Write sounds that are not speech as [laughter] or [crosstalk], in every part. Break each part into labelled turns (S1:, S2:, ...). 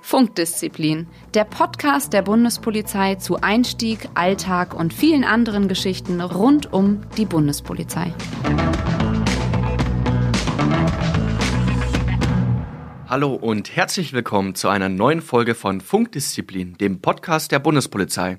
S1: Funkdisziplin, der Podcast der Bundespolizei zu Einstieg, Alltag und vielen anderen Geschichten rund um die Bundespolizei.
S2: Hallo und herzlich willkommen zu einer neuen Folge von Funkdisziplin, dem Podcast der Bundespolizei.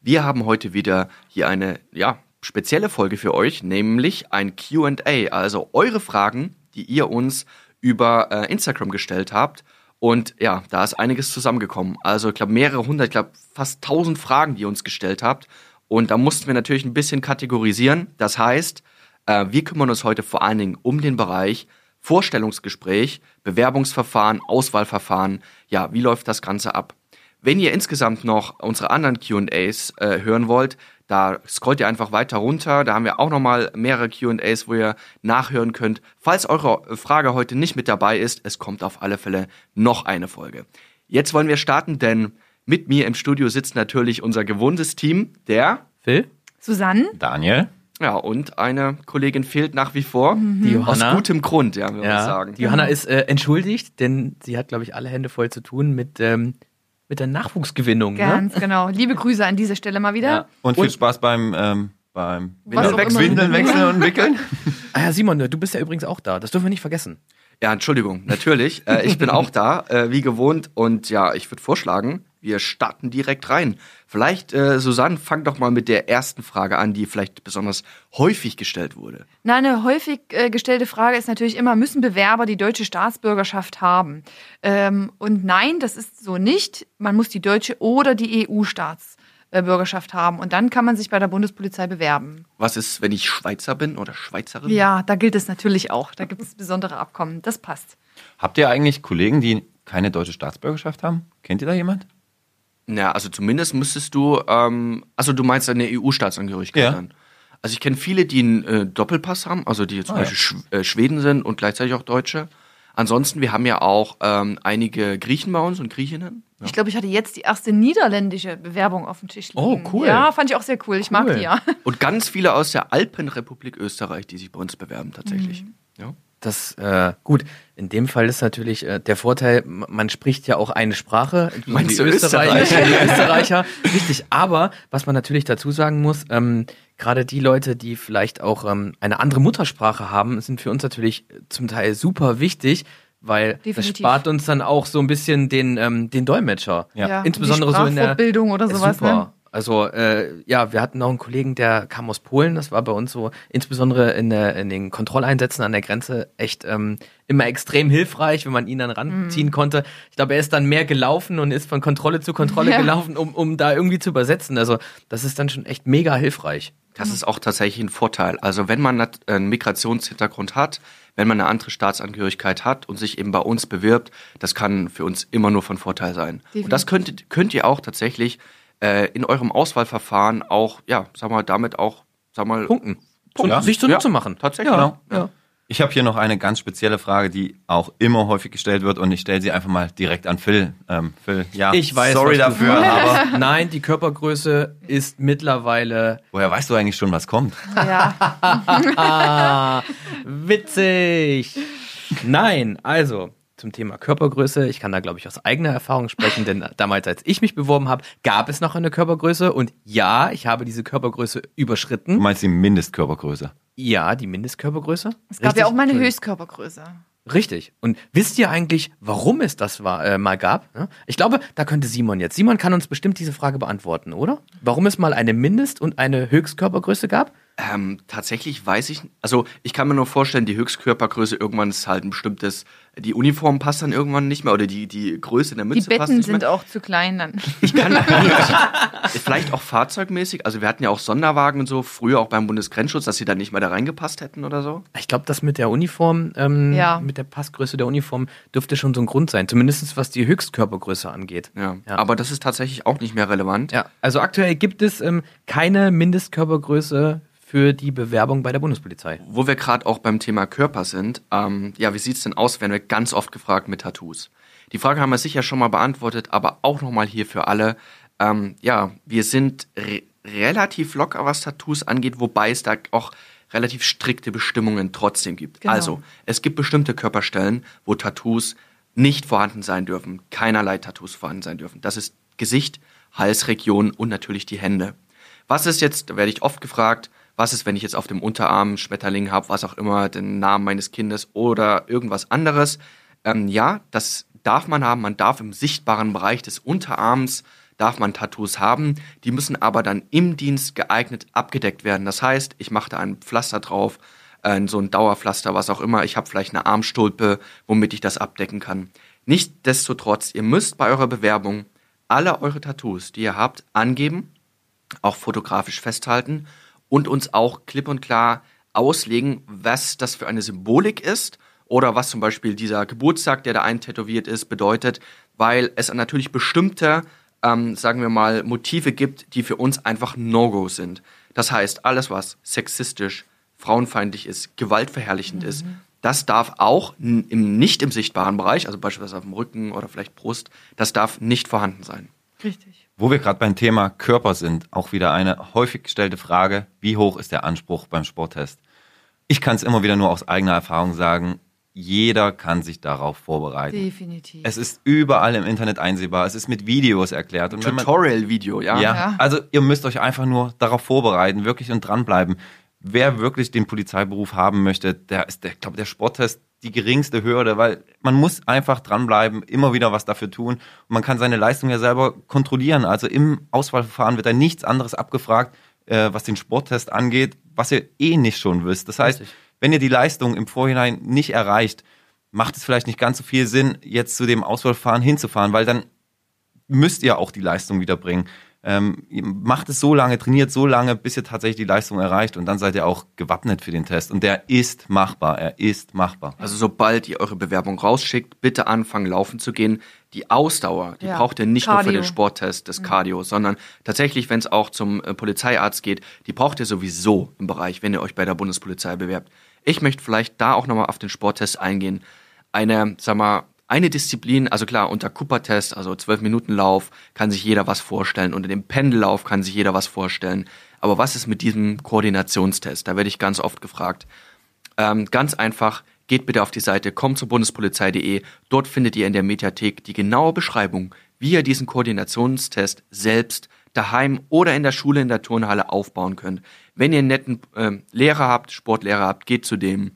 S2: Wir haben heute wieder hier eine ja, spezielle Folge für euch, nämlich ein QA, also eure Fragen, die ihr uns über äh, Instagram gestellt habt. Und ja, da ist einiges zusammengekommen. Also ich glaube mehrere hundert, ich glaube fast tausend Fragen, die ihr uns gestellt habt. Und da mussten wir natürlich ein bisschen kategorisieren. Das heißt, äh, wir kümmern uns heute vor allen Dingen um den Bereich Vorstellungsgespräch, Bewerbungsverfahren, Auswahlverfahren. Ja, wie läuft das Ganze ab? Wenn ihr insgesamt noch unsere anderen QAs äh, hören wollt, da scrollt ihr einfach weiter runter. Da haben wir auch nochmal mehrere QAs, wo ihr nachhören könnt. Falls eure Frage heute nicht mit dabei ist, es kommt auf alle Fälle noch eine Folge. Jetzt wollen wir starten, denn mit mir im Studio sitzt natürlich unser gewohntes Team, der
S3: Phil,
S4: Susanne,
S3: Daniel,
S2: ja, und eine Kollegin fehlt nach wie vor.
S3: die Johanna.
S2: Aus gutem Grund, ja, würde ich
S3: ja,
S2: sagen.
S3: die Johanna ist äh, entschuldigt, denn sie hat, glaube ich, alle Hände voll zu tun mit, ähm, mit der Nachwuchsgewinnung. Ne?
S4: ganz genau. Liebe Grüße an dieser Stelle mal wieder.
S3: Ja.
S5: Und viel Spaß beim, ähm, beim
S4: auch immer.
S5: Windeln wechseln und wickeln.
S3: Ah ja, Simon, du bist ja übrigens auch da. Das dürfen wir nicht vergessen.
S2: Ja, Entschuldigung, natürlich. äh, ich bin auch da, äh, wie gewohnt. Und ja, ich würde vorschlagen, wir starten direkt rein. Vielleicht, äh, Susanne, fang doch mal mit der ersten Frage an, die vielleicht besonders häufig gestellt wurde.
S4: Na, eine häufig äh, gestellte Frage ist natürlich immer, müssen Bewerber die deutsche Staatsbürgerschaft haben? Ähm, und nein, das ist so nicht. Man muss die deutsche oder die EU-Staatsbürgerschaft haben. Und dann kann man sich bei der Bundespolizei bewerben.
S2: Was ist, wenn ich Schweizer bin oder Schweizerin?
S4: Ja, da gilt es natürlich auch. Da gibt es besondere Abkommen. Das passt.
S5: Habt ihr eigentlich Kollegen, die keine deutsche Staatsbürgerschaft haben? Kennt ihr da jemand?
S2: Ja, also zumindest müsstest du, ähm, also du meinst eine EU-Staatsangehörigkeit
S5: Ja.
S2: dann. Also ich kenne viele, die einen äh, Doppelpass haben, also die zum
S5: Ah, ja.
S2: Beispiel Sch äh, Schweden sind und gleichzeitig auch Deutsche. Ansonsten, wir haben ja auch ähm, einige Griechen bei uns und Griechinnen. Ja.
S4: Ich glaube, ich hatte jetzt die erste niederländische Bewerbung auf dem Tisch liegen.
S3: Oh, cool.
S4: Ja, fand ich auch sehr cool. Ich mag
S3: Cool.
S4: die ja.
S2: Und ganz viele aus der Alpenrepublik Österreich, die sich bei uns bewerben tatsächlich.
S4: Mhm.
S2: Ja.
S3: Das, äh, gut, in dem Fall ist natürlich äh, der Vorteil, man spricht ja auch eine Sprache.
S2: Meinst
S3: die
S2: du
S3: Österreicher? Die Österreicher. Richtig, aber was man natürlich dazu sagen muss, ähm, gerade die Leute, die vielleicht auch ähm, eine andere Muttersprache haben, sind für uns natürlich zum Teil super wichtig, weil das
S4: Definitiv.
S3: spart uns dann auch so ein bisschen den, ähm, den Dolmetscher.
S5: Ja.
S3: Insbesondere
S4: die
S3: so in der
S4: Sprachfortbildung oder sowas.
S3: Super.
S4: Ne?
S3: Also äh, ja, wir hatten noch einen Kollegen, der kam aus Polen. Das war bei uns so, insbesondere in, der, in den Kontrolleinsätzen an der Grenze, echt ähm, immer extrem hilfreich, wenn man ihn dann ranziehen
S4: Mhm.
S3: konnte. Ich glaube, er ist dann mehr gelaufen und ist von Kontrolle zu Kontrolle
S4: Ja.
S3: gelaufen, um, um da irgendwie zu übersetzen. Also das ist dann schon echt mega hilfreich.
S2: Das ist auch tatsächlich ein Vorteil. Also wenn man nat- einen Migrationshintergrund hat, wenn man eine andere Staatsangehörigkeit hat und sich eben bei uns bewirbt, das kann für uns immer nur von Vorteil sein. Und das könnt, könnt ihr auch tatsächlich äh, in eurem Auswahlverfahren auch, ja, sag mal, damit auch, sag mal,
S3: Punkten.
S2: Punkten.
S3: Ja. Sich zunutze
S2: Ja,
S3: machen.
S2: Tatsächlich.
S3: Ja, ja.
S5: Ich habe hier noch eine ganz spezielle Frage, die auch immer häufig gestellt wird und ich stelle sie einfach mal direkt an Phil. Ähm, Phil, ja,
S3: Ich weiß,
S5: sorry dafür, aber [laughs]
S3: Nein, die Körpergröße ist mittlerweile
S5: woher weißt du eigentlich schon, was kommt?
S4: Ja. [laughs]
S3: Ah, witzig. Nein, also zum Thema Körpergröße. Ich kann da, glaube ich, aus eigener Erfahrung sprechen, denn [laughs] damals, als ich mich beworben habe, gab es noch eine Körpergröße und ja, ich habe diese Körpergröße
S5: Du
S3: überschritten.
S5: meinst die Mindestkörpergröße?
S3: Ja, die Mindestkörpergröße.
S4: Es gab ja auch mal eine. Höchstkörpergröße.
S3: Richtig. Und wisst ihr eigentlich, warum es das war, äh, mal gab? Ich glaube, da könnte Simon jetzt. Simon kann uns bestimmt diese Frage beantworten, oder? Warum es mal eine Mindest- und eine Höchstkörpergröße gab?
S2: Ähm, tatsächlich weiß ich, also ich kann mir nur vorstellen, die Höchstkörpergröße irgendwann ist halt ein bestimmtes, die Uniform passt dann irgendwann nicht mehr oder die, die Größe der
S4: Die
S2: Mütze passt
S4: Betten
S2: nicht
S4: sind
S2: mehr.
S4: auch zu klein dann.
S2: Ich kann, [laughs] vielleicht auch fahrzeugmäßig, also wir hatten ja auch Sonderwagen und so, früher auch beim Bundesgrenzschutz, dass sie da nicht mehr da reingepasst hätten oder so.
S3: Ich glaube, das mit der Uniform, ähm,
S4: Ja.
S3: mit der Passgröße der Uniform, dürfte schon so ein Grund sein. Zumindest was die Höchstkörpergröße angeht.
S2: Ja.
S3: Ja.
S2: Aber das ist tatsächlich auch nicht mehr relevant.
S3: Ja, also aktuell gibt es ähm, keine Mindestkörpergröße für die Bewerbung bei der Bundespolizei.
S2: Wo wir gerade auch beim Thema Körper sind, ähm, ja, wie sieht's denn aus, werden wir ganz oft gefragt mit Tattoos. Die Frage haben wir sicher schon mal beantwortet, aber auch nochmal hier für alle. Ähm, ja, wir sind re relativ locker, was Tattoos angeht, wobei es da auch relativ strikte Bestimmungen trotzdem gibt.
S4: Genau.
S2: Also, es gibt bestimmte Körperstellen, wo Tattoos nicht vorhanden sein dürfen, keinerlei Tattoos vorhanden sein dürfen. Das ist Gesicht, Halsregion und natürlich die Hände. Was ist jetzt, da werde ich oft gefragt, was ist, wenn ich jetzt auf dem Unterarm Schmetterling habe, was auch immer, den Namen meines Kindes oder irgendwas anderes? Ähm, ja, das darf man haben. Man darf im sichtbaren Bereich des Unterarms darf man Tattoos haben. Die müssen aber dann im Dienst geeignet abgedeckt werden. Das heißt, ich mache da ein Pflaster drauf, äh, so ein Dauerpflaster, was auch immer. Ich habe vielleicht eine Armstulpe, womit ich das abdecken kann. Nichtsdestotrotz, ihr müsst bei eurer Bewerbung alle eure Tattoos, die ihr habt, angeben, auch fotografisch festhalten und uns auch klipp und klar auslegen, was das für eine Symbolik ist oder was zum Beispiel dieser Geburtstag, der da eintätowiert ist, bedeutet, weil es natürlich bestimmte, ähm, sagen wir mal, Motive gibt, die für uns einfach No-Go sind. Das heißt, alles, was sexistisch, frauenfeindlich ist, gewaltverherrlichend ist, das darf auch im, nicht im sichtbaren Bereich, also beispielsweise auf dem Rücken oder vielleicht Brust, das darf nicht vorhanden sein.
S4: Richtig.
S5: Wo wir gerade beim Thema Körper sind, auch wieder eine häufig gestellte Frage, wie hoch ist der Anspruch beim Sporttest? Ich kann es immer wieder nur aus eigener Erfahrung sagen, jeder kann sich darauf vorbereiten.
S4: Definitiv.
S5: Es ist überall im Internet einsehbar, es ist mit Videos erklärt.
S2: Tutorial-Video, ja?
S5: ja,
S4: Ja.
S5: also ihr müsst euch einfach nur darauf vorbereiten, wirklich und dranbleiben. Wer wirklich den Polizeiberuf haben möchte, der ist, der, ich glaube, der Sporttest die geringste Hürde, weil man muss einfach dranbleiben, immer wieder was dafür tun und man kann seine Leistung ja selber kontrollieren. Also im Auswahlverfahren wird da nichts anderes abgefragt, äh, was den Sporttest angeht, was ihr eh nicht schon wisst. Das heißt,
S3: Richtig.
S5: wenn ihr die Leistung im Vorhinein nicht erreicht, macht es vielleicht nicht ganz so viel Sinn, jetzt zu dem Auswahlverfahren hinzufahren, weil dann müsst ihr auch die Leistung wiederbringen. Ähm, ihr macht es so lange, trainiert so lange, bis ihr tatsächlich die Leistung erreicht und dann seid ihr auch gewappnet für den Test. Und der ist machbar, er ist machbar.
S2: Also sobald ihr eure Bewerbung rausschickt, bitte anfangen laufen zu gehen. Die Ausdauer, die
S4: Ja.
S2: braucht ihr nicht nur für
S4: Cardio.
S2: den Sporttest, das Cardio, sondern tatsächlich, wenn es auch zum äh, Polizeiarzt geht, die braucht ihr sowieso im Bereich, wenn ihr euch bei der Bundespolizei bewerbt. Ich möchte vielleicht da auch nochmal auf den Sporttest eingehen. Eine, sag mal, eine Disziplin, also klar, unter Cooper-Test, also 12-Minuten-Lauf, kann sich jeder was vorstellen. Unter dem Pendellauf kann sich jeder was vorstellen. Aber was ist mit diesem Koordinationstest? Da werde ich ganz oft gefragt. Ähm, ganz einfach, geht bitte auf die Seite kommt zur Bundespolizei.de. Dort findet ihr in der Mediathek die genaue Beschreibung, wie ihr diesen Koordinationstest selbst daheim oder in der Schule in der Turnhalle aufbauen könnt. Wenn ihr einen netten ähm, Lehrer habt, Sportlehrer habt, geht zu dem,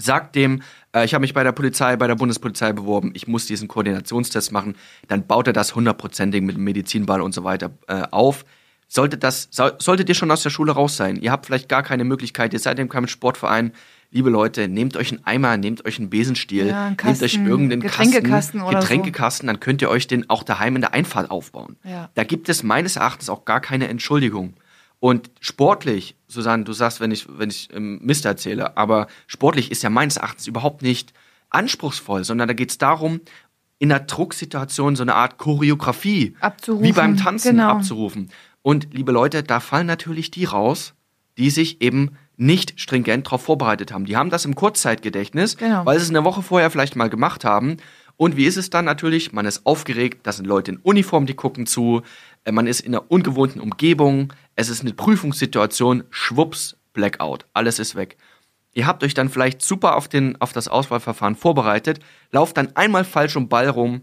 S2: sagt dem, äh, ich habe mich bei der Polizei, bei der Bundespolizei beworben, ich muss diesen Koordinationstest machen, dann baut er das hundertprozentig mit dem Medizinball und so weiter äh, auf. Sollte das, so, solltet ihr schon aus der Schule raus sein, ihr habt vielleicht gar keine Möglichkeit, ihr seid in keinem Sportverein, liebe Leute, nehmt euch einen Eimer, nehmt euch einen Besenstiel,
S4: Ja, einen
S2: nehmt euch
S4: Kasten,
S2: irgendeinen
S4: Getränkekasten
S2: Kasten,
S4: oder so.
S2: Getränkekasten, dann könnt ihr euch den auch daheim in der Einfahrt aufbauen.
S4: Ja.
S2: Da gibt es meines Erachtens auch gar keine Entschuldigung. Und sportlich, Susanne, du sagst, wenn ich, wenn ich ähm, Mist erzähle, aber sportlich ist ja meines Erachtens überhaupt nicht anspruchsvoll, sondern da geht es darum, in einer Drucksituation so eine Art Choreografie
S4: Abzurufen,
S2: wie beim Tanzen
S4: genau.
S2: abzurufen. Und liebe Leute, da fallen natürlich die raus, die sich eben nicht stringent darauf vorbereitet haben. Die haben das im Kurzzeitgedächtnis,
S4: Genau.
S2: weil sie es eine Woche vorher vielleicht mal gemacht haben. Und wie ist es dann natürlich? Man ist aufgeregt, das sind Leute in Uniform, die gucken zu, äh, man ist in einer ungewohnten Umgebung, es ist eine Prüfungssituation, schwupps, Blackout, alles ist weg. Ihr habt euch dann vielleicht super auf, den, auf das Auswahlverfahren vorbereitet, lauft dann einmal falsch um Ball rum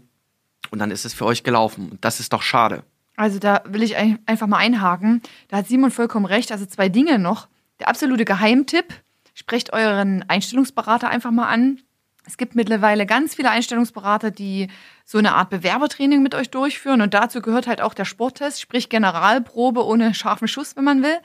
S2: und dann ist es für euch gelaufen. Und das ist doch schade.
S4: Also da will ich ein- einfach mal einhaken. Da hat Simon vollkommen recht. Also zwei Dinge noch. Der absolute Geheimtipp. Sprecht euren Einstellungsberater einfach mal an. Es gibt mittlerweile ganz viele Einstellungsberater, die so eine Art Bewerbertraining mit euch durchführen. Und dazu gehört halt auch der Sporttest, sprich Generalprobe ohne scharfen Schuss, wenn man will.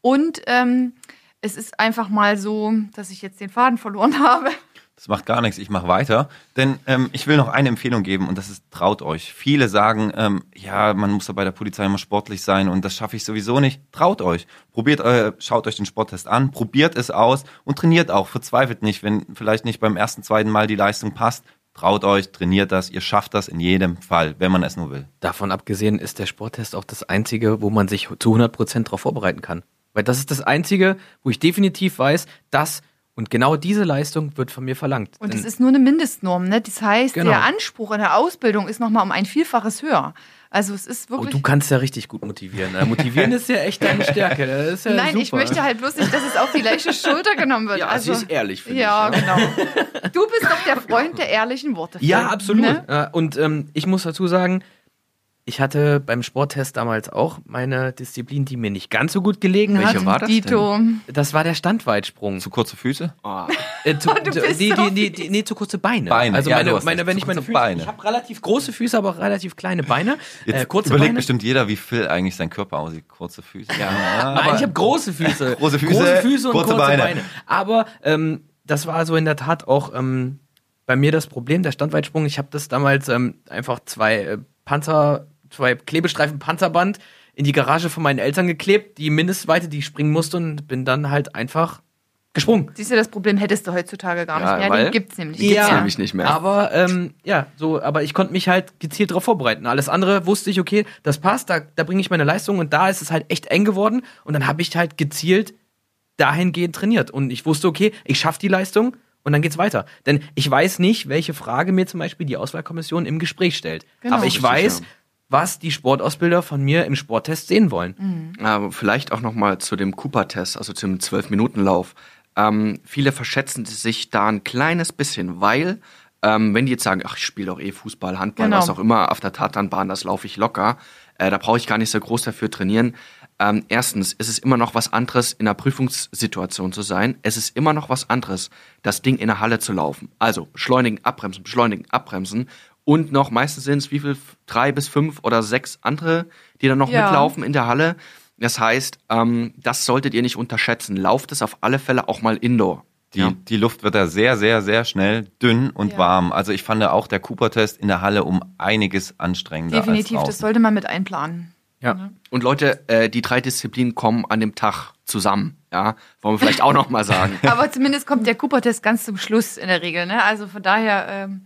S4: Und ähm, es ist einfach mal so, dass ich jetzt den Faden verloren [laughs] habe.
S5: Das macht gar nichts, ich mache weiter. Denn ähm, ich will noch eine Empfehlung geben und das ist, traut euch. Viele sagen, ähm, ja, man muss ja bei der Polizei immer sportlich sein und das schaffe ich sowieso nicht. Traut euch. Probiert, äh, schaut euch den Sporttest an, probiert es aus und trainiert auch. Verzweifelt nicht, wenn vielleicht nicht beim ersten, zweiten Mal die Leistung passt. Traut euch, trainiert das, ihr schafft das in jedem Fall, wenn man es nur will.
S3: Davon abgesehen ist der Sporttest auch das Einzige, wo man sich zu 100% darauf vorbereiten kann. Weil das ist das Einzige, wo ich definitiv weiß, das Und genau diese Leistung wird von mir verlangt.
S4: Und das ist nur eine Mindestnorm. Ne? Das heißt,
S3: Genau.
S4: der Anspruch in der Ausbildung ist nochmal um ein Vielfaches höher. Also es ist
S3: Oh,
S4: wirklich.
S3: du kannst ja richtig gut motivieren. Äh, Motivieren ist ja echt deine Stärke. Ist ja
S4: Nein,
S3: super.
S4: ich möchte halt bloß nicht, dass es auf die leichte Schulter genommen wird.
S2: Ja,
S4: also,
S2: sie ist ehrlich, finde
S4: Ja,
S2: ich.
S4: genau. Du bist doch der Freund der ehrlichen Worte.
S3: Ja, absolut.
S4: Ne?
S3: Und ähm, ich muss dazu sagen, ich hatte beim Sporttest damals auch meine Disziplin, die mir nicht ganz so gut gelegen
S2: Welche
S3: hat.
S2: war das
S4: Dito.
S3: Das war der Standweitsprung.
S5: Zu kurze Füße?
S2: Oh,
S3: Äh, zu, [laughs]
S4: Du
S3: zu-
S4: bist
S3: die,
S4: so
S3: die, die, die, nee, zu kurze Beine.
S5: Beine,
S3: Also
S5: ja,
S3: meine, meine wenn
S5: zu
S3: ich meine
S5: kurze
S3: Füße,
S5: Beine.
S3: ich habe relativ große Füße, aber auch relativ kleine Beine.
S5: Jetzt
S3: äh, kurze
S5: überlegt
S3: Beine.
S5: bestimmt jeder, wie Phil eigentlich sein Körper aussieht. Kurze Füße. Ja,
S3: Nein, ich habe große Füße. [laughs]
S5: Große Füße,
S3: große Füße und
S5: kurze
S3: kurze,
S5: Beine.
S3: Beine. Aber ähm, das war so in der Tat auch ähm, bei mir das Problem, der Standweitsprung. Ich habe das damals ähm, einfach zwei äh, Panzer, zwei Klebestreifen Panzerband in die Garage von meinen Eltern geklebt, die Mindestweite, die ich springen musste und bin dann halt einfach gesprungen.
S4: Siehst du, das Problem hättest du heutzutage gar
S2: Ja,
S4: nicht mehr.
S2: weil-
S4: Den gibt's nämlich
S2: Gibt's
S4: nicht.
S2: nämlich nicht mehr.
S3: Aber ähm, ja, so, aber ich konnte mich halt gezielt darauf vorbereiten. Alles andere wusste ich, okay, das passt, da, da bringe ich meine Leistung und da ist es halt echt eng geworden und dann habe ich halt gezielt dahingehend trainiert und ich wusste, okay, ich schaffe die Leistung und dann geht's weiter. Denn ich weiß nicht, welche Frage mir zum Beispiel die Auswahlkommission im Gespräch stellt.
S4: Genau.
S3: aber ich weiß,
S2: ja.
S3: Was die Sportausbilder von mir im Sporttest sehen wollen.
S2: Aber vielleicht auch nochmal zu dem Cooper-Test, also zum 12-Minuten-Lauf. Ähm, viele verschätzen sich da ein kleines bisschen, weil, ähm, wenn die jetzt sagen, ach, ich spiele doch eh Fußball, Handball,
S4: Genau.
S2: was auch immer, auf der Tatanbahn, das laufe ich locker, äh, da brauche ich gar nicht so groß dafür trainieren. Ähm, erstens, ist es immer noch was anderes, in einer Prüfungssituation zu sein. Es ist immer noch was anderes, das Ding in der Halle zu laufen. Also beschleunigen, abbremsen, beschleunigen, abbremsen. Und noch, meistens sind es wie viel? Drei bis fünf oder sechs andere, die dann noch
S4: Ja.
S2: mitlaufen in der Halle. Das heißt, ähm, das solltet ihr nicht unterschätzen. Lauft es auf alle Fälle auch mal indoor.
S5: Die,
S2: Ja.
S5: die Luft wird da sehr, sehr, sehr schnell dünn und
S4: Ja.
S5: warm. Also ich fand auch der Cooper-Test in der Halle um einiges anstrengender
S4: Definitiv,
S5: als
S4: das sollte man mit einplanen.
S3: Ja.
S2: Und Leute, äh, die drei Disziplinen kommen an dem Tag zusammen. Ja, wollen wir vielleicht auch noch mal sagen. [laughs]
S4: Aber zumindest kommt der Cooper-Test ganz zum Schluss in der Regel. Ne? Also von daher ähm,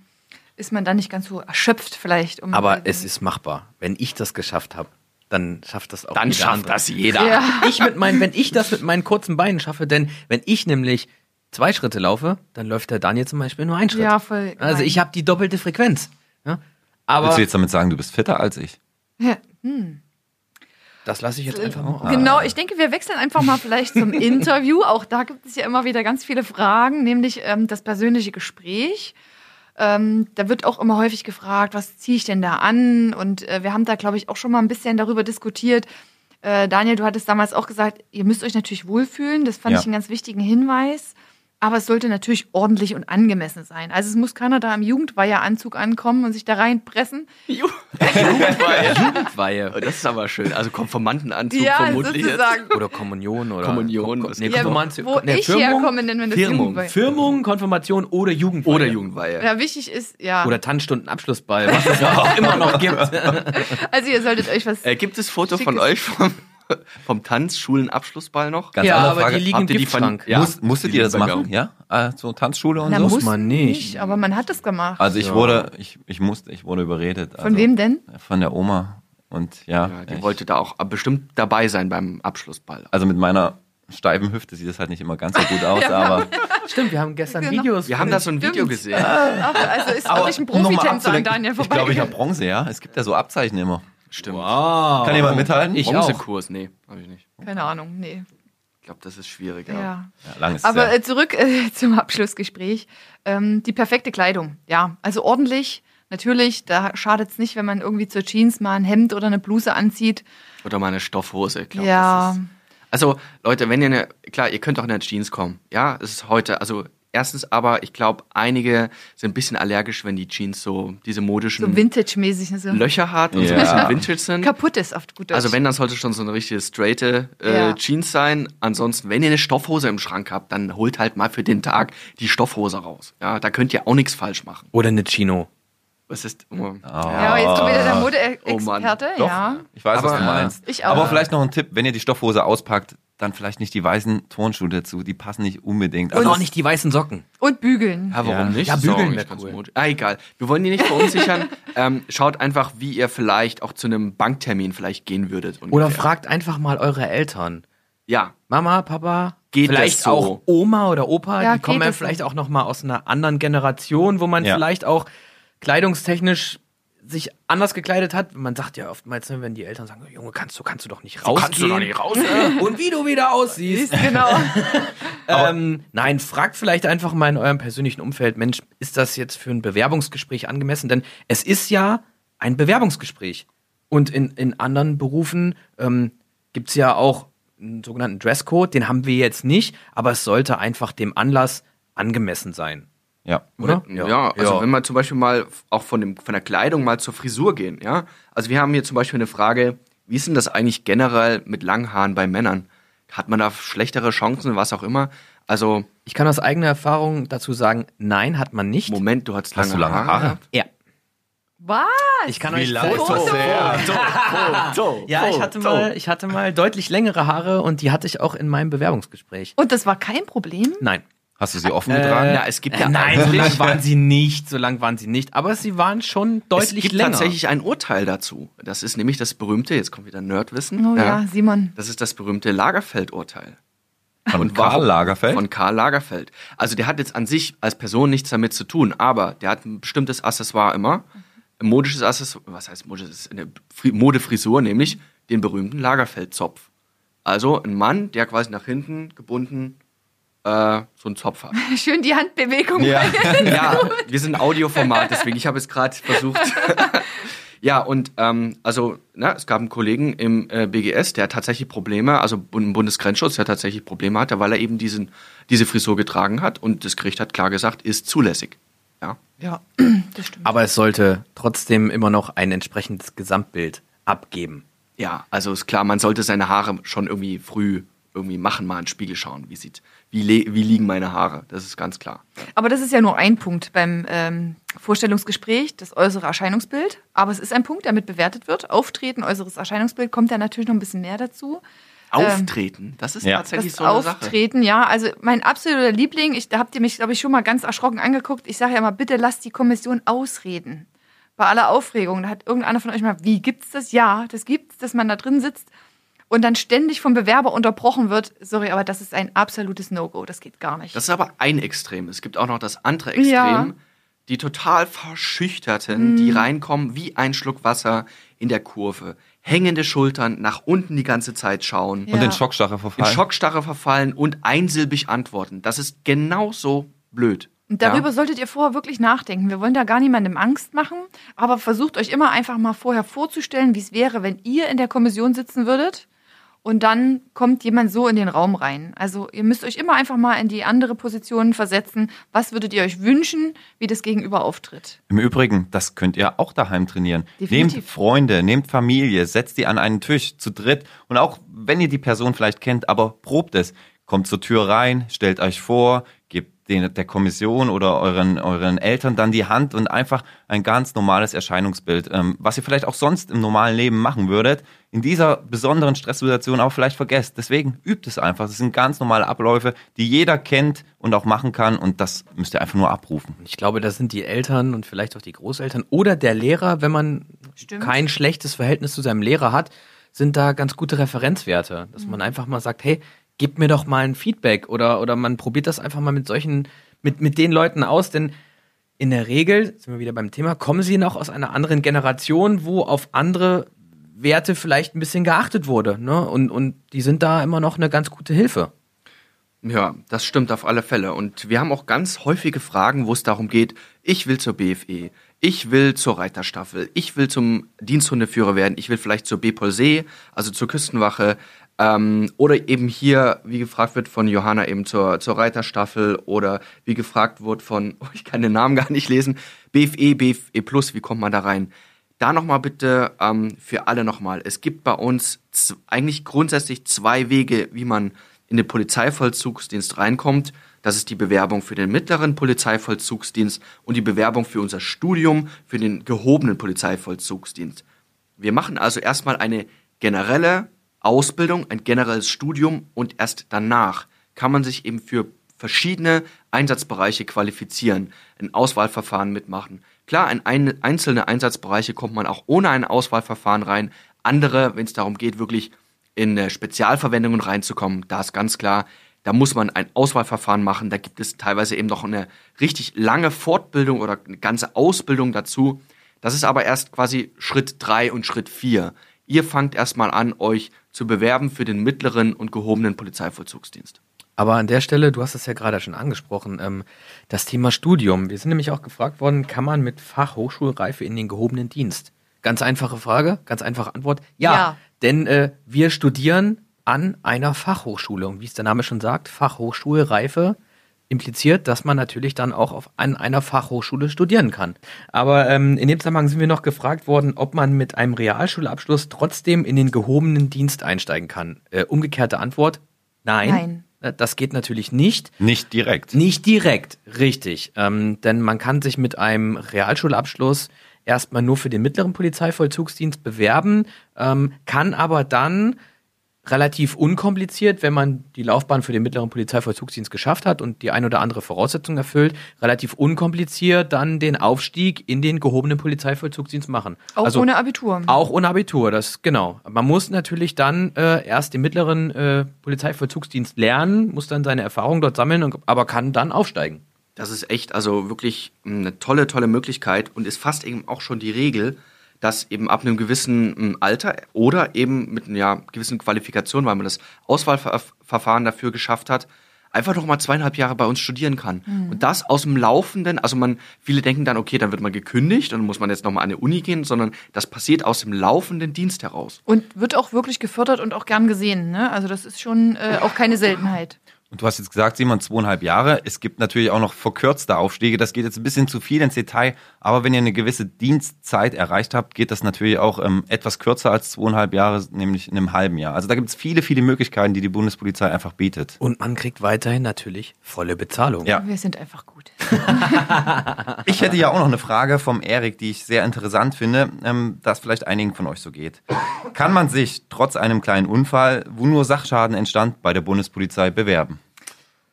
S4: ist man dann nicht ganz so erschöpft vielleicht. Um
S3: Aber es ist machbar. Wenn ich das geschafft habe, dann schafft das auch
S2: Dann
S3: jeder
S2: schafft
S3: andere.
S2: das jeder.
S4: Ja. [laughs]
S3: ich mit meinen, wenn ich das [laughs] mit meinen kurzen Beinen schaffe, denn wenn ich nämlich zwei Schritte laufe, dann läuft der Daniel zum Beispiel nur einen Schritt.
S4: Ja, voll
S3: Also
S4: gemein.
S3: ich habe die doppelte Frequenz. Ja? Aber
S5: Willst du jetzt damit sagen, du bist fitter als ich?
S4: Ja.
S3: das lasse ich jetzt einfach mal.
S4: Genau, ich denke, wir wechseln einfach mal vielleicht zum [laughs] Interview. Auch da gibt es ja immer wieder ganz viele Fragen, nämlich ähm, das persönliche Gespräch. Ähm, da wird auch immer häufig gefragt, was ziehe ich denn da an? Und äh, wir haben da, glaube ich, auch schon mal ein bisschen darüber diskutiert. Äh, Daniel, du hattest damals auch gesagt, ihr müsst euch natürlich wohlfühlen. Das fand
S5: Ja.
S4: ich einen ganz wichtigen Hinweis. Aber es sollte natürlich ordentlich und angemessen sein. Also es muss keiner da im Jugendweiheranzug ankommen und sich da reinpressen. [laughs]
S3: Jugendweihe.
S2: Oh, Das ist aber schön. Also Konformantenanzug
S4: Ja,
S2: vermutlich jetzt.
S4: sozusagen.
S3: Oder Kommunion oder
S2: Kommunion,
S3: Kom nee,
S4: Ja,
S3: Konfirmation.
S4: wo
S3: nee,
S4: ich
S3: Firmung,
S4: herkomme, nennen wir das
S2: Firmung.
S4: Jugendweihe.
S3: Firmung, Konfirmation oder Jugendweihe.
S2: Oder Jugendweihe.
S4: Ja, wichtig ist, ja.
S3: Oder Tanzstunden Abschlussball, was es ja auch immer noch gibt. [laughs]
S4: Also ihr solltet euch was.
S2: Äh, gibt es Foto von
S4: Schickes.
S2: euch vom, [laughs] vom Tanzschulenabschlussball noch?
S5: Ganz
S3: ja,
S5: andere
S3: aber
S5: Frage.
S3: die liegen im
S2: Habt ihr die von-
S3: Giftschrank.
S2: Ja.
S5: Muss, musstet
S2: die
S5: ihr das machen? Ja? Äh, so Tanzschule und
S4: Na,
S5: so?
S3: muss man nicht.
S4: aber man hat es gemacht.
S5: Also ich
S3: Ja.
S5: wurde, ich, ich musste, ich wurde überredet.
S4: Von
S5: also,
S4: wem denn?
S5: Von der Oma. Und ja,
S2: Ja, die
S5: ich,
S2: wollte da auch bestimmt dabei sein beim Abschlussball.
S5: also mit meiner steifen Hüfte sieht das halt nicht immer ganz so gut aus, [laughs] aber [laughs]
S3: Stimmt, wir haben gestern
S4: Genau.
S3: Videos.
S2: Wir haben da so ein Video gesehen.
S4: Ach, also ist wirklich ein Profitänzer an Daniel
S5: Ich
S4: vorbei.
S5: glaube, ich habe Bronze, ja. Es gibt ja so Abzeichen immer.
S2: Stimmt.
S3: Wow.
S5: Kann jemand mithalten?
S3: Ich auch.
S2: Bronzekurs, nee, habe ich nicht.
S4: Keine Ahnung, nee.
S2: Ich glaube, das ist schwierig.
S4: Ja.
S2: Ja.
S4: Aber äh, zurück äh, [laughs] zum Abschlussgespräch. Ähm, die perfekte Kleidung. Ja, also ordentlich. Natürlich, da schadet es nicht, wenn man irgendwie zur Jeans mal ein Hemd oder eine Bluse anzieht.
S2: Oder mal eine Stoffhose. Ich glaub,
S4: Ja.
S2: Das ist, also, Leute, wenn ihr eine, klar, ihr könnt auch in der Jeans kommen. Ja, es ist heute, also erstens aber, ich glaube, einige sind ein bisschen allergisch, wenn die Jeans so diese modischen
S4: So Vintage-mäßig. ne, So
S2: Löcher hat und so ein
S5: Ja.
S2: bisschen vintage sind.
S4: kaputt ist auf gut.
S2: Also wenn, dann sollte schon so eine richtige straighte äh,
S4: Ja.
S2: Jeans sein. Ansonsten, wenn ihr eine Stoffhose im Schrank habt, dann holt halt mal für den Tag die Stoffhose raus. Ja, da könnt ihr auch nichts falsch machen.
S3: Oder eine Chino.
S2: Was ist? Oh.
S4: ja, jetzt kommt wieder der
S2: Oh
S4: Mode-Experte.
S5: Doch,
S4: ja.
S5: ich weiß, was
S2: Aber,
S5: du meinst.
S4: ich auch.
S5: Aber vielleicht noch ein Tipp, wenn ihr die Stoffhose auspackt, dann vielleicht nicht die weißen Turnschuhe dazu. Die passen nicht unbedingt.
S3: Und
S5: Also
S3: auch nicht die weißen Socken.
S4: Und bügeln.
S2: Ja, warum
S5: Ja.
S2: nicht?
S3: Ja, bügeln
S2: eigentlich
S3: wär
S2: ganz
S3: cool.
S2: Ah, egal. Wir wollen die nicht verunsichern. [laughs] ähm, schaut einfach, wie ihr vielleicht auch zu einem Banktermin vielleicht gehen würdet.
S3: Oder
S2: ungefähr.
S3: fragt einfach mal eure Eltern.
S2: Ja,
S3: Mama, Papa,
S2: Geht
S3: vielleicht
S2: das so?
S3: auch Oma oder Opa,
S4: Ja,
S3: die kommen ja
S4: das so?
S3: vielleicht auch noch mal aus einer anderen Generation, wo man
S5: Ja.
S3: vielleicht auch kleidungstechnisch sich anders gekleidet hat. Man sagt ja oftmals, ne, wenn die Eltern sagen, Junge, kannst du, kannst du doch nicht rausgehen.
S2: kannst du doch nicht raus. [laughs]
S3: Und wie du wieder aussiehst.
S4: genau. [laughs]
S3: Ähm, nein, fragt vielleicht einfach mal in eurem persönlichen Umfeld, Mensch, ist das jetzt für ein Bewerbungsgespräch angemessen? Denn es ist ja ein Bewerbungsgespräch. Und in, in anderen Berufen ähm, gibt es ja auch einen sogenannten Dresscode, den haben wir jetzt nicht, aber es sollte einfach dem Anlass angemessen sein.
S5: Ja.
S3: Oder?
S2: Ja, also
S3: Ja.
S2: wenn wir zum Beispiel mal auch von, dem, von der Kleidung mal zur Frisur gehen, ja. Also wir haben hier zum Beispiel eine Frage, wie ist denn das eigentlich generell mit langen Haaren bei Männern? Hat man da schlechtere Chancen, was auch immer? Also,
S3: Ich kann aus eigener Erfahrung dazu sagen, nein, hat man nicht.
S2: Moment, du hattest
S5: Hast
S2: lange,
S5: du lange Haare?
S2: gehabt?
S3: Ja,
S4: Was?
S3: ich kann
S5: Wie
S3: euch
S5: lange ist das her? [laughs] [laughs]
S3: Ja, ich hatte mal, ich hatte mal deutlich längere Haare und die hatte ich auch in meinem Bewerbungsgespräch.
S4: Und das war kein Problem?
S3: Nein.
S5: Hast du sie offen getragen?
S2: Ja, es gibt ja
S3: Äh, nein, so lang waren sie nicht, so lang waren sie nicht, aber sie waren schon
S2: Es
S3: deutlich
S2: gibt
S3: länger.
S2: tatsächlich ein Urteil dazu. Das ist nämlich das berühmte, jetzt kommt wieder Nerdwissen.
S4: Oh ja, Simon.
S2: Das ist das berühmte Lagerfeld-Urteil.
S5: Von
S2: Und
S5: Karl
S2: warum-
S5: Lagerfeld?
S2: Von Karl Lagerfeld. Also der hat jetzt an sich als Person nichts damit zu tun, aber der hat ein bestimmtes Accessoire immer. Ein modisches Accessoire, was heißt modisches? Eine Fri- Modefrisur, nämlich den berühmten Lagerfeld-Zopf. Also ein Mann, der quasi nach hinten gebunden äh, so einen Zopf hat. [laughs]
S4: Schön die Handbewegung.
S5: Ja. [laughs]
S2: ja, wir sind ein Audioformat, deswegen ich habe es gerade versucht. [laughs] ja, und ähm, also na, es gab einen Kollegen im äh, BGS, der tatsächlich Probleme, also Bund- Bundesgrenzschutz, der tatsächlich Probleme hatte, weil er eben diesen, diese Frisur getragen hat und das Gericht hat klar gesagt, ist zulässig. Ja.
S4: Ja, das stimmt.
S3: aber es sollte trotzdem immer noch ein entsprechendes Gesamtbild abgeben.
S2: Ja, also ist klar, man sollte seine Haare schon irgendwie früh irgendwie machen, mal in den Spiegel schauen, wie sieht, wie, wie liegen meine Haare, das ist ganz klar.
S4: Aber das ist ja nur ein Punkt beim ähm, Vorstellungsgespräch, das äußere Erscheinungsbild. Aber es ist ein Punkt, der mit bewertet wird. Auftreten, äußeres Erscheinungsbild, kommt ja natürlich noch ein bisschen mehr dazu.
S2: Auftreten, das ist
S5: Ja.
S2: tatsächlich
S4: Das
S2: so eine Sache.
S4: Auftreten, ja. Also mein absoluter Liebling, ich, da habt ihr mich, glaube ich, schon mal ganz erschrocken angeguckt. Ich sage ja immer, bitte lasst die Kommission ausreden. Bei aller Aufregung. Da hat irgendeiner von euch mal, wie gibt's das? Ja, das gibt's, dass man da drin sitzt und dann ständig vom Bewerber unterbrochen wird. Sorry, aber das ist ein absolutes No-Go. Das geht gar nicht.
S2: Das ist aber ein Extrem. Es gibt auch noch das andere Extrem.
S4: Ja. Mhm.
S2: Die total Verschüchterten, die reinkommen wie ein Schluck Wasser in der Kurve. Hängende Schultern, nach unten die ganze Zeit schauen.
S4: Ja.
S5: Und in Schockstarre
S2: In
S5: verfallen?
S2: Schockstarre verfallen und einsilbig antworten. Das ist genauso blöd.
S4: Und darüber
S2: Ja?
S4: solltet ihr vorher wirklich nachdenken. Wir wollen da gar niemandem Angst machen, aber versucht euch immer einfach mal vorher vorzustellen, wie es wäre, wenn ihr in der Kommission sitzen würdet und dann kommt jemand so in den Raum rein. Also ihr müsst euch immer einfach mal in die andere Position versetzen. Was würdet ihr euch wünschen, wie das Gegenüber auftritt?
S5: Im Übrigen, das könnt ihr auch daheim trainieren.
S4: Definitiv.
S5: Nehmt Freunde, nehmt Familie, setzt die an einen Tisch zu dritt und auch wenn ihr die Person vielleicht kennt, aber probt es. Kommt zur Tür rein, stellt euch vor, den, der Kommission oder euren, euren Eltern dann die Hand und einfach ein ganz normales Erscheinungsbild, ähm, was ihr vielleicht auch sonst im normalen Leben machen würdet, in dieser besonderen Stresssituation auch vielleicht vergesst. Deswegen übt es einfach. Das sind ganz normale Abläufe, die jeder kennt und auch machen kann und das müsst ihr einfach nur abrufen.
S3: Ich glaube, das sind die Eltern und vielleicht auch die Großeltern oder der Lehrer, wenn man
S4: Stimmt.
S3: kein schlechtes Verhältnis zu seinem Lehrer hat, sind da ganz gute Referenzwerte. Dass man einfach mal sagt, hey, gib mir doch mal ein Feedback oder, oder man probiert das einfach mal mit solchen, mit, mit den Leuten aus, denn in der Regel, sind wir wieder beim Thema, kommen sie noch aus einer anderen Generation, wo auf andere Werte vielleicht ein bisschen geachtet wurde. Ne? Und, und die sind da immer noch eine ganz gute Hilfe.
S2: Ja, das stimmt auf alle Fälle. Und wir haben auch ganz häufige Fragen, wo es darum geht, ich will zur BFE, ich will zur Reiterstaffel, ich will zum Diensthundeführer werden, ich will vielleicht zur BPOLSee, also zur Küstenwache, ähm, oder eben hier, wie gefragt wird von Johanna, eben zur, zur Reiterstaffel oder wie gefragt wird von, [laughs] oh, ich kann den Namen gar nicht lesen, BFE, BFE Plus, wie kommt man da rein? Da nochmal bitte ähm, für alle nochmal. Es gibt bei uns eigentlich grundsätzlich zwei Wege, wie man in den Polizeivollzugsdienst reinkommt. Das ist die Bewerbung für den mittleren Polizeivollzugsdienst und die Bewerbung für unser Studium für den gehobenen Polizeivollzugsdienst. Wir machen also erstmal eine generelle Ausbildung, ein generelles Studium und erst danach kann man sich eben für verschiedene Einsatzbereiche qualifizieren, ein Auswahlverfahren mitmachen. Klar, in ein, einzelne Einsatzbereiche kommt man auch ohne ein Auswahlverfahren rein. Andere, wenn es darum geht, wirklich in Spezialverwendungen reinzukommen, da ist ganz klar, da muss man ein Auswahlverfahren machen. Da gibt es teilweise eben noch eine richtig lange Fortbildung oder eine ganze Ausbildung dazu. Das ist aber erst quasi Schritt drei und Schritt vier. Ihr fangt erstmal an, euch zu bewerben für den mittleren und gehobenen Polizeivollzugsdienst.
S3: Aber an der Stelle, du hast es ja gerade schon angesprochen, ähm, das Thema Studium. Wir sind nämlich auch gefragt worden, kann man mit Fachhochschulreife in den gehobenen Dienst? Ganz einfache Frage, ganz einfache Antwort. Ja,
S4: Ja.
S3: denn äh, wir studieren an einer Fachhochschule. Und wie es der Name schon sagt, Fachhochschulreife impliziert, dass man natürlich dann auch auf, an einer Fachhochschule studieren kann. Aber ähm, in dem Zusammenhang sind wir noch gefragt worden, ob man mit einem Realschulabschluss trotzdem in den gehobenen Dienst einsteigen kann. Äh, umgekehrte Antwort, nein.
S4: Nein.
S3: Äh, Das geht natürlich nicht.
S5: Nicht direkt.
S3: Nicht direkt, richtig. Ähm, denn man kann sich mit einem Realschulabschluss erstmal nur für den mittleren Polizeivollzugsdienst bewerben, ähm, kann aber dann relativ unkompliziert, wenn man die Laufbahn für den mittleren Polizeivollzugsdienst geschafft hat und die ein oder andere Voraussetzung erfüllt, relativ unkompliziert dann den Aufstieg in den gehobenen Polizeivollzugsdienst machen.
S4: Auch
S3: Also
S4: ohne Abitur.
S3: auch ohne Abitur, das genau. Man muss natürlich dann äh, erst den mittleren äh, Polizeivollzugsdienst lernen, muss dann seine Erfahrungen dort sammeln, und, aber kann dann aufsteigen.
S2: Das ist echt, also wirklich eine tolle, tolle Möglichkeit und ist fast eben auch schon die Regel, dass eben ab einem gewissen ähm, Alter oder eben mit einer ja, gewissen Qualifikation, weil man das Auswahlverfahren dafür geschafft hat, einfach noch mal zweieinhalb Jahre bei uns studieren kann. Und das aus dem Laufenden, also man, viele denken dann, okay, dann wird man gekündigt und dann muss man jetzt noch mal an eine Uni gehen, sondern das passiert aus dem laufenden Dienst heraus.
S4: Und wird auch wirklich gefördert und auch gern gesehen. Ne? Also das ist schon äh, auch keine Seltenheit.
S5: Und du hast jetzt gesagt, Simon, zweieinhalb Jahre. Es gibt natürlich auch noch verkürzte Aufstiege. Das geht jetzt ein bisschen zu viel ins Detail. Aber wenn ihr eine gewisse Dienstzeit erreicht habt, geht das natürlich auch ähm, etwas kürzer als zweieinhalb Jahre, nämlich in einem halben Jahr. Also da gibt es viele, viele Möglichkeiten, die die Bundespolizei einfach bietet.
S3: Und man kriegt weiterhin natürlich volle Bezahlung.
S5: Ja.
S4: Wir sind einfach gut. [laughs]
S5: Ich hätte ja auch noch eine Frage vom Erik, die ich sehr interessant finde, ähm, dass vielleicht einigen von euch so geht. Kann man sich trotz einem kleinen Unfall, wo nur Sachschaden entstand, bei der Bundespolizei bewerben?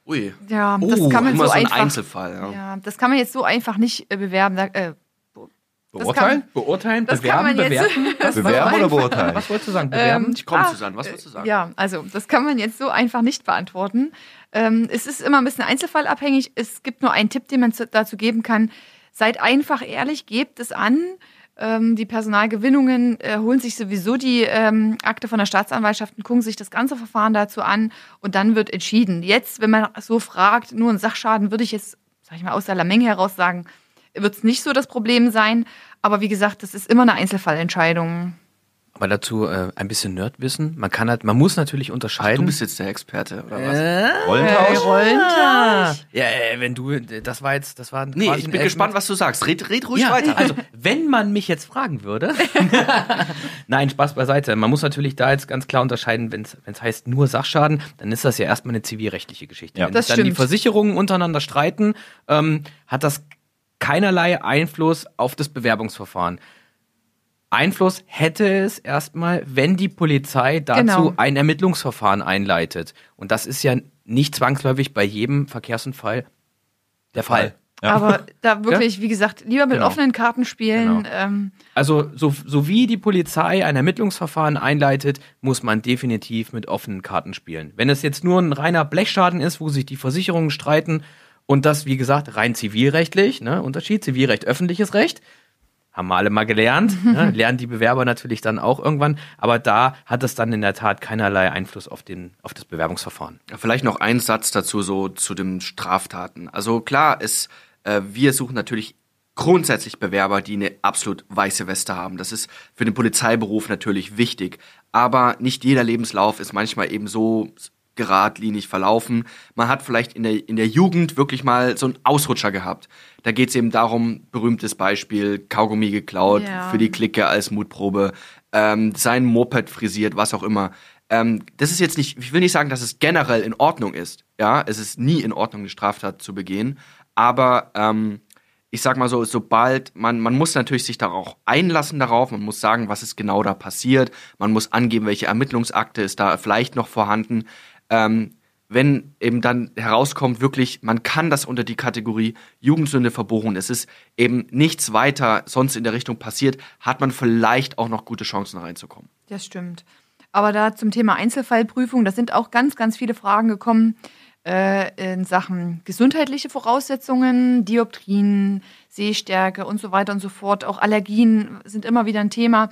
S2: Ui.
S4: Ja, das
S2: Oh,
S4: kann man
S2: immer
S4: so
S2: so ein
S4: einfach.
S2: Einzelfall. Ja.
S4: Ja, das kann man jetzt so einfach nicht äh, bewerben. Da, äh,
S5: Beurteilen?
S3: Beurteilen,
S4: Das kann
S3: bewerben,
S4: man jetzt-
S3: bewerten. [laughs] Was,
S5: Bewerben oder beurteilen?
S3: was wolltest du sagen? Bewerben?
S2: Ich komme,
S4: Ah,
S2: Susanne, was willst du sagen?
S4: Ja, also das kann man jetzt so einfach nicht beantworten. Ähm, es ist immer ein bisschen einzelfallabhängig. Es gibt nur einen Tipp, den man zu, dazu geben kann. Seid einfach ehrlich, gebt es an. Ähm, die Personalgewinnungen äh, holen sich sowieso die ähm, Akte von der Staatsanwaltschaft und gucken sich das ganze Verfahren dazu an und dann wird entschieden. Jetzt, wenn man so fragt, nur ein Sachschaden, würde ich jetzt, sag ich mal, aus der Menge heraus sagen, wird es nicht so das Problem sein. Aber wie gesagt, das ist immer eine Einzelfallentscheidung.
S3: Aber dazu äh, ein bisschen Nerdwissen. Man kann halt, man muss natürlich unterscheiden.
S2: Du bist jetzt der Experte, oder was?
S3: äh,
S5: Rollentausch?
S3: Ah, ja, äh, wenn du, das war jetzt, das war
S2: Nee,
S3: quasi
S2: ich bin
S3: Elfmeter.
S2: gespannt, was du sagst. Red, red ruhig
S3: Ja,
S2: weiter.
S3: also wenn man mich jetzt fragen würde. [laughs] Nein, Spaß beiseite. Man muss natürlich da jetzt ganz klar unterscheiden, wenn es heißt nur Sachschaden, dann ist das ja erstmal eine zivilrechtliche Geschichte.
S5: Ja.
S3: wenn
S4: Das
S3: dann die
S4: stimmt.
S3: Versicherungen untereinander streiten, ähm, hat das keinerlei Einfluss auf das Bewerbungsverfahren. Einfluss hätte es erstmal, wenn die Polizei dazu
S4: Genau.
S3: ein Ermittlungsverfahren einleitet. Und das ist ja nicht zwangsläufig bei jedem Verkehrsunfall der Fall.
S5: Ja.
S4: Aber [laughs] da wirklich, wie gesagt, lieber mit
S3: Genau.
S4: offenen Karten spielen.
S3: Genau.
S4: Ähm,
S3: Also so, so wie die Polizei ein Ermittlungsverfahren einleitet, muss man definitiv mit offenen Karten spielen. Wenn es jetzt nur ein reiner Blechschaden ist, wo sich die Versicherungen streiten und das, wie gesagt, rein zivilrechtlich, ne, Unterschied, Zivilrecht, öffentliches Recht, haben wir alle mal gelernt, [laughs] ne, lernen die Bewerber natürlich dann auch irgendwann, aber da hat es dann in der Tat keinerlei Einfluss auf, den, auf das Bewerbungsverfahren.
S2: Vielleicht noch ein Satz dazu, so zu den Straftaten. Also klar, es, äh, wir suchen natürlich grundsätzlich Bewerber, die eine absolut weiße Weste haben. Das ist für den Polizeiberuf natürlich wichtig. Aber nicht jeder Lebenslauf ist manchmal eben so geradlinig verlaufen. Man hat vielleicht in der, in der Jugend wirklich mal so einen Ausrutscher gehabt. Da geht es eben darum, berühmtes Beispiel, Kaugummi geklaut
S4: Ja.
S2: für die Clique als Mutprobe, ähm, sein Moped frisiert, was auch immer. Ähm, das ist jetzt nicht, ich will nicht sagen, dass es generell in Ordnung ist. Ja, es ist nie in Ordnung, eine Straftat zu begehen. Aber ähm, ich sag mal so, sobald man, man muss natürlich sich darauf einlassen darauf, man muss sagen, was ist genau da passiert, man muss angeben, welche Ermittlungsakte ist da vielleicht noch vorhanden. Ähm, wenn eben dann herauskommt, wirklich, man kann das unter die Kategorie Jugendsünde verbuchen, es ist eben nichts weiter sonst in der Richtung passiert, hat man vielleicht auch noch gute Chancen reinzukommen.
S4: das stimmt. Aber da zum Thema Einzelfallprüfung, da sind auch ganz, ganz viele Fragen gekommen äh, in Sachen gesundheitliche Voraussetzungen, Dioptrien, Sehstärke und so weiter und so fort. Auch Allergien sind immer wieder ein Thema.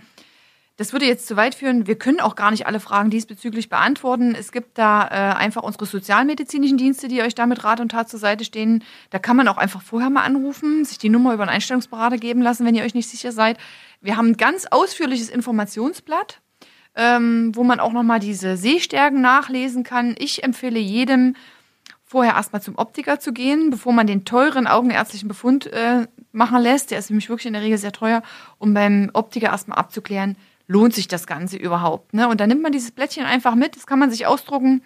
S4: Das würde jetzt zu weit führen. Wir können auch gar nicht alle Fragen diesbezüglich beantworten. Es gibt da äh, einfach unsere sozialmedizinischen Dienste, die euch da mit Rat und Tat zur Seite stehen. Da kann man auch einfach vorher mal anrufen, sich die Nummer über einen Einstellungsberater geben lassen, wenn ihr euch nicht sicher seid. Wir haben ein ganz ausführliches Informationsblatt, ähm, wo man auch nochmal diese Sehstärken nachlesen kann. Ich empfehle jedem, vorher erstmal zum Optiker zu gehen, bevor man den teuren augenärztlichen Befund äh, machen lässt. Der ist nämlich wirklich in der Regel sehr teuer, um beim Optiker erstmal abzuklären, lohnt sich das Ganze überhaupt. Ne? Und dann nimmt man dieses Blättchen einfach mit, das kann man sich ausdrucken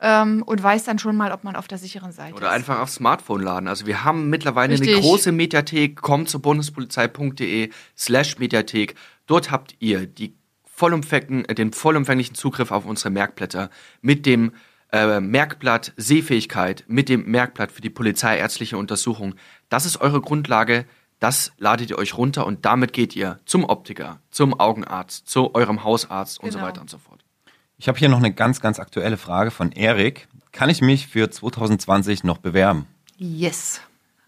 S4: ähm, und weiß dann schon mal, ob man auf der sicheren Seite
S2: Oder
S4: ist.
S2: einfach aufs Smartphone laden. Also wir haben mittlerweile
S4: Richtig.
S2: eine große Mediathek. Kommt zur bundespolizei.de slash Mediathek. Dort habt ihr die vollumfänglichen, äh, den vollumfänglichen Zugriff auf unsere Merkblätter mit dem äh, Merkblatt Sehfähigkeit, mit dem Merkblatt für die polizeiärztliche Untersuchung. Das ist eure Grundlage. Das ladet ihr euch runter und damit geht ihr zum Optiker, zum Augenarzt, zu eurem Hausarzt und so
S4: Genau.
S2: weiter und so fort.
S5: Ich habe hier noch eine ganz, ganz aktuelle Frage von Erik. Kann ich mich für 2020 noch bewerben?
S4: Yes.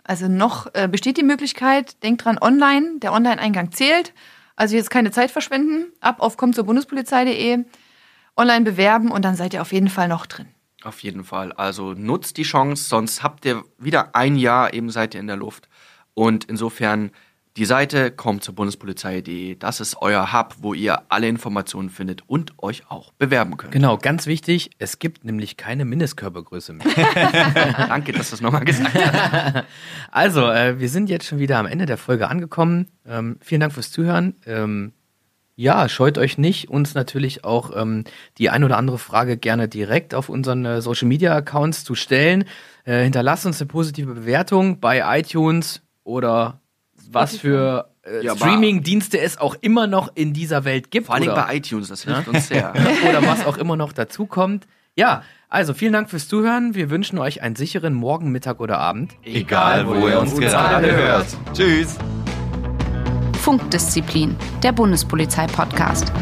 S4: Also noch äh, besteht die Möglichkeit, denkt dran, online, der Online-Eingang zählt. Also jetzt keine Zeit verschwenden. Ab auf kommt zur Bundespolizei.de, online bewerben und dann seid ihr auf jeden Fall noch drin.
S2: Auf jeden Fall. Also nutzt die Chance, sonst habt ihr wieder ein Jahr, eben seid ihr in der Luft. Und insofern, die Seite kommt zur Bundespolizei.de. Das ist euer Hub, wo ihr alle Informationen findet und euch auch bewerben könnt.
S3: Genau, ganz wichtig, es gibt nämlich keine Mindestkörpergröße mehr. [laughs]
S2: Danke, dass du es nochmal gesagt hast. [laughs]
S3: Also, äh, wir sind jetzt schon wieder am Ende der Folge angekommen. Ähm, vielen Dank fürs Zuhören. Ähm, ja, scheut euch nicht, uns natürlich auch ähm, die ein oder andere Frage gerne direkt auf unseren äh, Social Media Accounts zu stellen. Äh, hinterlasst uns eine positive Bewertung bei iTunes oder was für äh,
S2: Ja,
S3: Streaming-Dienste es auch immer noch in dieser Welt gibt.
S2: Vor allem
S3: oder,
S2: bei iTunes, das hilft uns sehr. [laughs]
S3: oder was auch immer noch dazu kommt. Ja, also vielen Dank fürs Zuhören. Wir wünschen euch einen sicheren Morgen, Mittag oder Abend.
S5: Egal, wo ihr uns gerade hört. Tschüss.
S1: Funkdisziplin, der Bundespolizei-Podcast.